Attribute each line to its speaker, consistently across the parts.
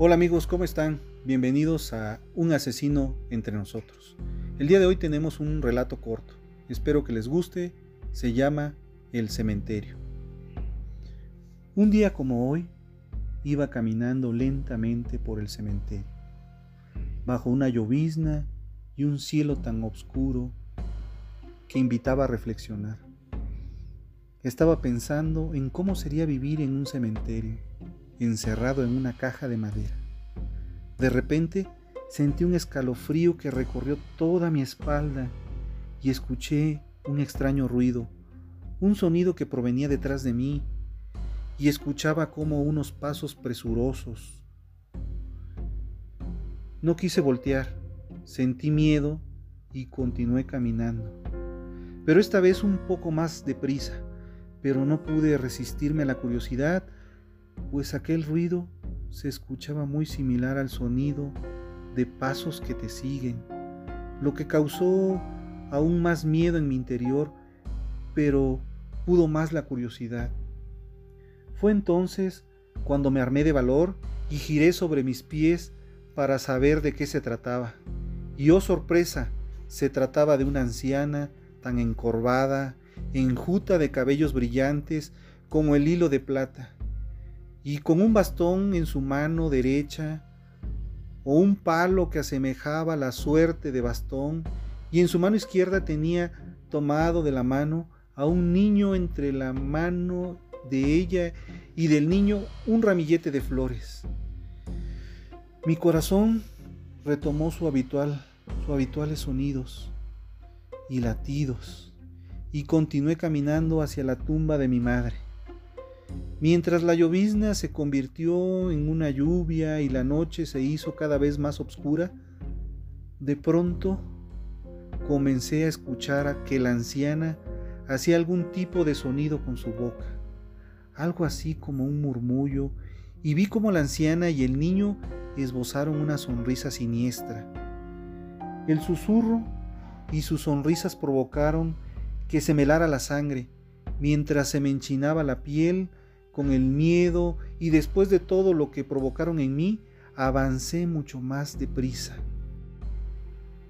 Speaker 1: Hola amigos, ¿cómo están? Bienvenidos a Un asesino entre nosotros. El día de hoy tenemos un relato corto. Espero que les guste. Se llama El cementerio. Un día como hoy, iba caminando lentamente por el cementerio, bajo una llovizna y un cielo tan oscuro que invitaba a reflexionar. Estaba pensando en cómo sería vivir en un cementerio encerrado en una caja de madera. De repente sentí un escalofrío que recorrió toda mi espalda y escuché un extraño ruido, un sonido que provenía detrás de mí y escuchaba como unos pasos presurosos. No quise voltear, sentí miedo y continué caminando, pero esta vez un poco más deprisa, pero no pude resistirme a la curiosidad pues aquel ruido se escuchaba muy similar al sonido de pasos que te siguen, lo que causó aún más miedo en mi interior, pero pudo más la curiosidad. Fue entonces cuando me armé de valor y giré sobre mis pies para saber de qué se trataba. Y oh sorpresa, se trataba de una anciana tan encorvada, enjuta de cabellos brillantes como el hilo de plata y con un bastón en su mano derecha o un palo que asemejaba la suerte de bastón y en su mano izquierda tenía tomado de la mano a un niño entre la mano de ella y del niño un ramillete de flores. Mi corazón retomó su habitual, sus habituales sonidos y latidos y continué caminando hacia la tumba de mi madre. Mientras la llovizna se convirtió en una lluvia y la noche se hizo cada vez más oscura, de pronto comencé a escuchar que la anciana hacía algún tipo de sonido con su boca, algo así como un murmullo, y vi como la anciana y el niño esbozaron una sonrisa siniestra. El susurro y sus sonrisas provocaron que se me helara la sangre, mientras se me enchinaba la piel con el miedo y después de todo lo que provocaron en mí, avancé mucho más deprisa.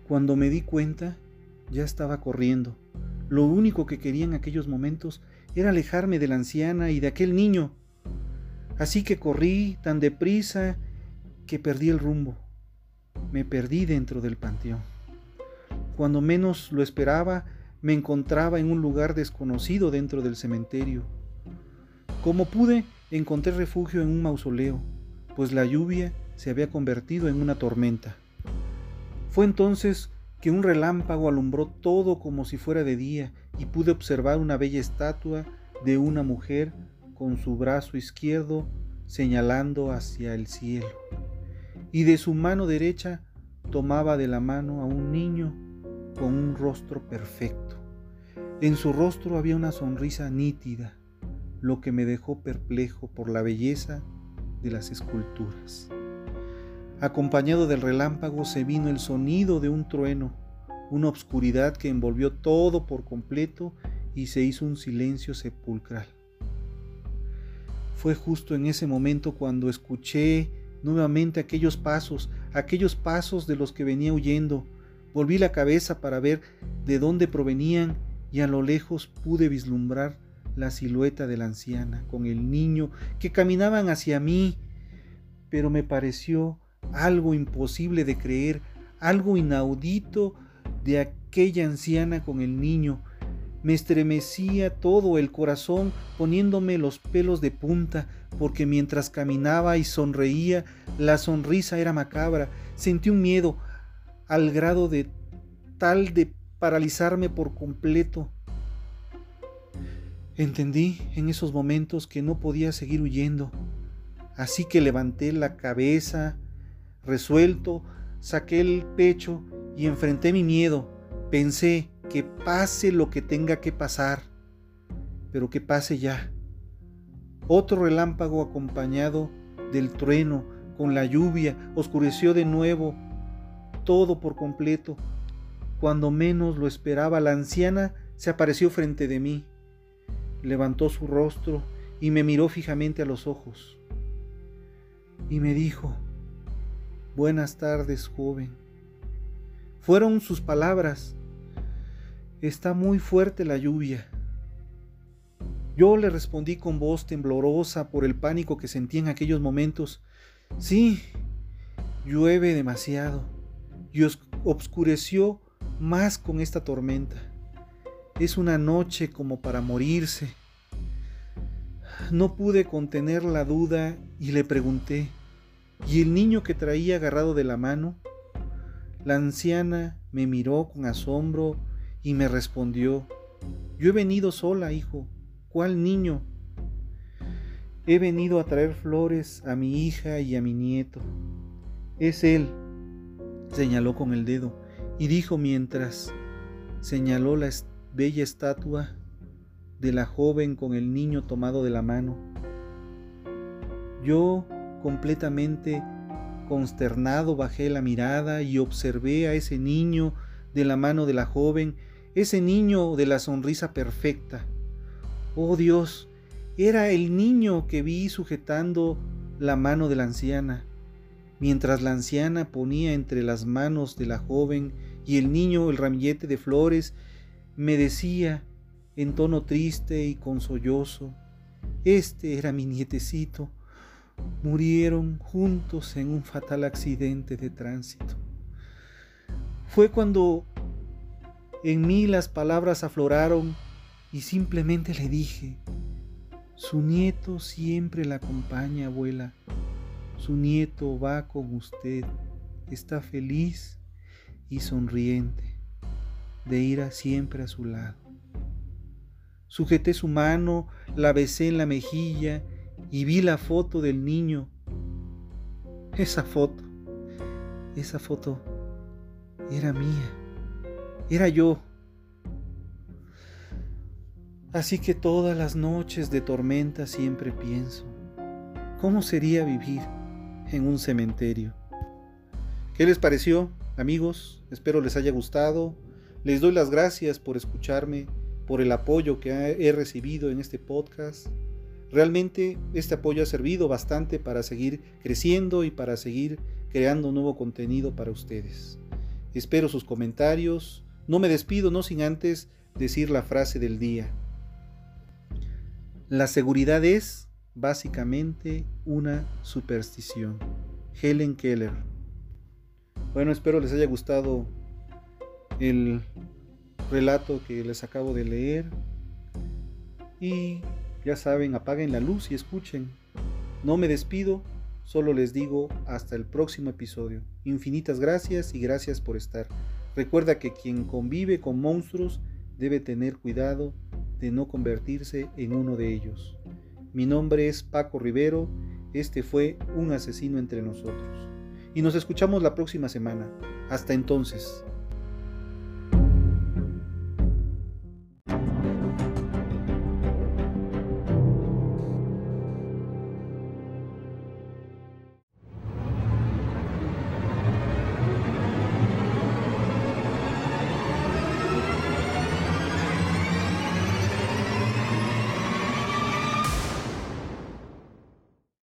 Speaker 1: Cuando me di cuenta, ya estaba corriendo. Lo único que quería en aquellos momentos era alejarme de la anciana y de aquel niño. Así que corrí tan deprisa que perdí el rumbo. Me perdí dentro del panteón. Cuando menos lo esperaba, me encontraba en un lugar desconocido dentro del cementerio. Como pude, encontré refugio en un mausoleo, pues la lluvia se había convertido en una tormenta. Fue entonces que un relámpago alumbró todo como si fuera de día y pude observar una bella estatua de una mujer con su brazo izquierdo señalando hacia el cielo, y de su mano derecha tomaba de la mano a un niño con un rostro perfecto. En su rostro había una sonrisa nítida, lo que me dejó perplejo por la belleza de las esculturas. Acompañado del relámpago se vino el sonido de un trueno, una obscuridad que envolvió todo por completo y se hizo un silencio sepulcral. Fue justo en ese momento cuando escuché nuevamente aquellos pasos, aquellos pasos de los que venía huyendo. Volví la cabeza para ver de dónde provenían y a lo lejos pude vislumbrar la silueta de la anciana con el niño que caminaban hacia mí, pero me pareció algo imposible de creer, algo inaudito de aquella anciana con el niño. Me estremecía todo el corazón poniéndome los pelos de punta, porque mientras caminaba y sonreía, la sonrisa era macabra. Sentí un miedo al grado de tal de paralizarme por completo. Entendí en esos momentos que no podía seguir huyendo, así que levanté la cabeza, resuelto, saqué el pecho y enfrenté mi miedo. Pensé que pase lo que tenga que pasar, pero que pase ya. Otro relámpago acompañado del trueno, con la lluvia, oscureció de nuevo todo por completo. Cuando menos lo esperaba, la anciana se apareció frente de mí levantó su rostro y me miró fijamente a los ojos. Y me dijo, Buenas tardes, joven. Fueron sus palabras. Está muy fuerte la lluvia. Yo le respondí con voz temblorosa por el pánico que sentí en aquellos momentos. Sí, llueve demasiado y obscureció más con esta tormenta. Es una noche como para morirse. No pude contener la duda y le pregunté, ¿y el niño que traía agarrado de la mano? La anciana me miró con asombro y me respondió, yo he venido sola, hijo. ¿Cuál niño? He venido a traer flores a mi hija y a mi nieto. Es él, señaló con el dedo, y dijo mientras señaló la bella estatua de la joven con el niño tomado de la mano. Yo, completamente consternado, bajé la mirada y observé a ese niño de la mano de la joven, ese niño de la sonrisa perfecta. Oh Dios, era el niño que vi sujetando la mano de la anciana, mientras la anciana ponía entre las manos de la joven y el niño el ramillete de flores, me decía en tono triste y con sollozo, este era mi nietecito, murieron juntos en un fatal accidente de tránsito. Fue cuando en mí las palabras afloraron y simplemente le dije, su nieto siempre la acompaña, abuela. Su nieto va con usted. Está feliz y sonriente de ir a siempre a su lado. Sujeté su mano, la besé en la mejilla y vi la foto del niño. Esa foto, esa foto era mía, era yo. Así que todas las noches de tormenta siempre pienso, ¿cómo sería vivir en un cementerio? ¿Qué les pareció, amigos? Espero les haya gustado. Les doy las gracias por escucharme, por el apoyo que he recibido en este podcast. Realmente este apoyo ha servido bastante para seguir creciendo y para seguir creando nuevo contenido para ustedes. Espero sus comentarios. No me despido no sin antes decir la frase del día. La seguridad es básicamente una superstición. Helen Keller. Bueno, espero les haya gustado el relato que les acabo de leer. Y ya saben, apaguen la luz y escuchen. No me despido, solo les digo hasta el próximo episodio. Infinitas gracias y gracias por estar. Recuerda que quien convive con monstruos debe tener cuidado de no convertirse en uno de ellos. Mi nombre es Paco Rivero, este fue Un asesino entre nosotros. Y nos escuchamos la próxima semana. Hasta entonces.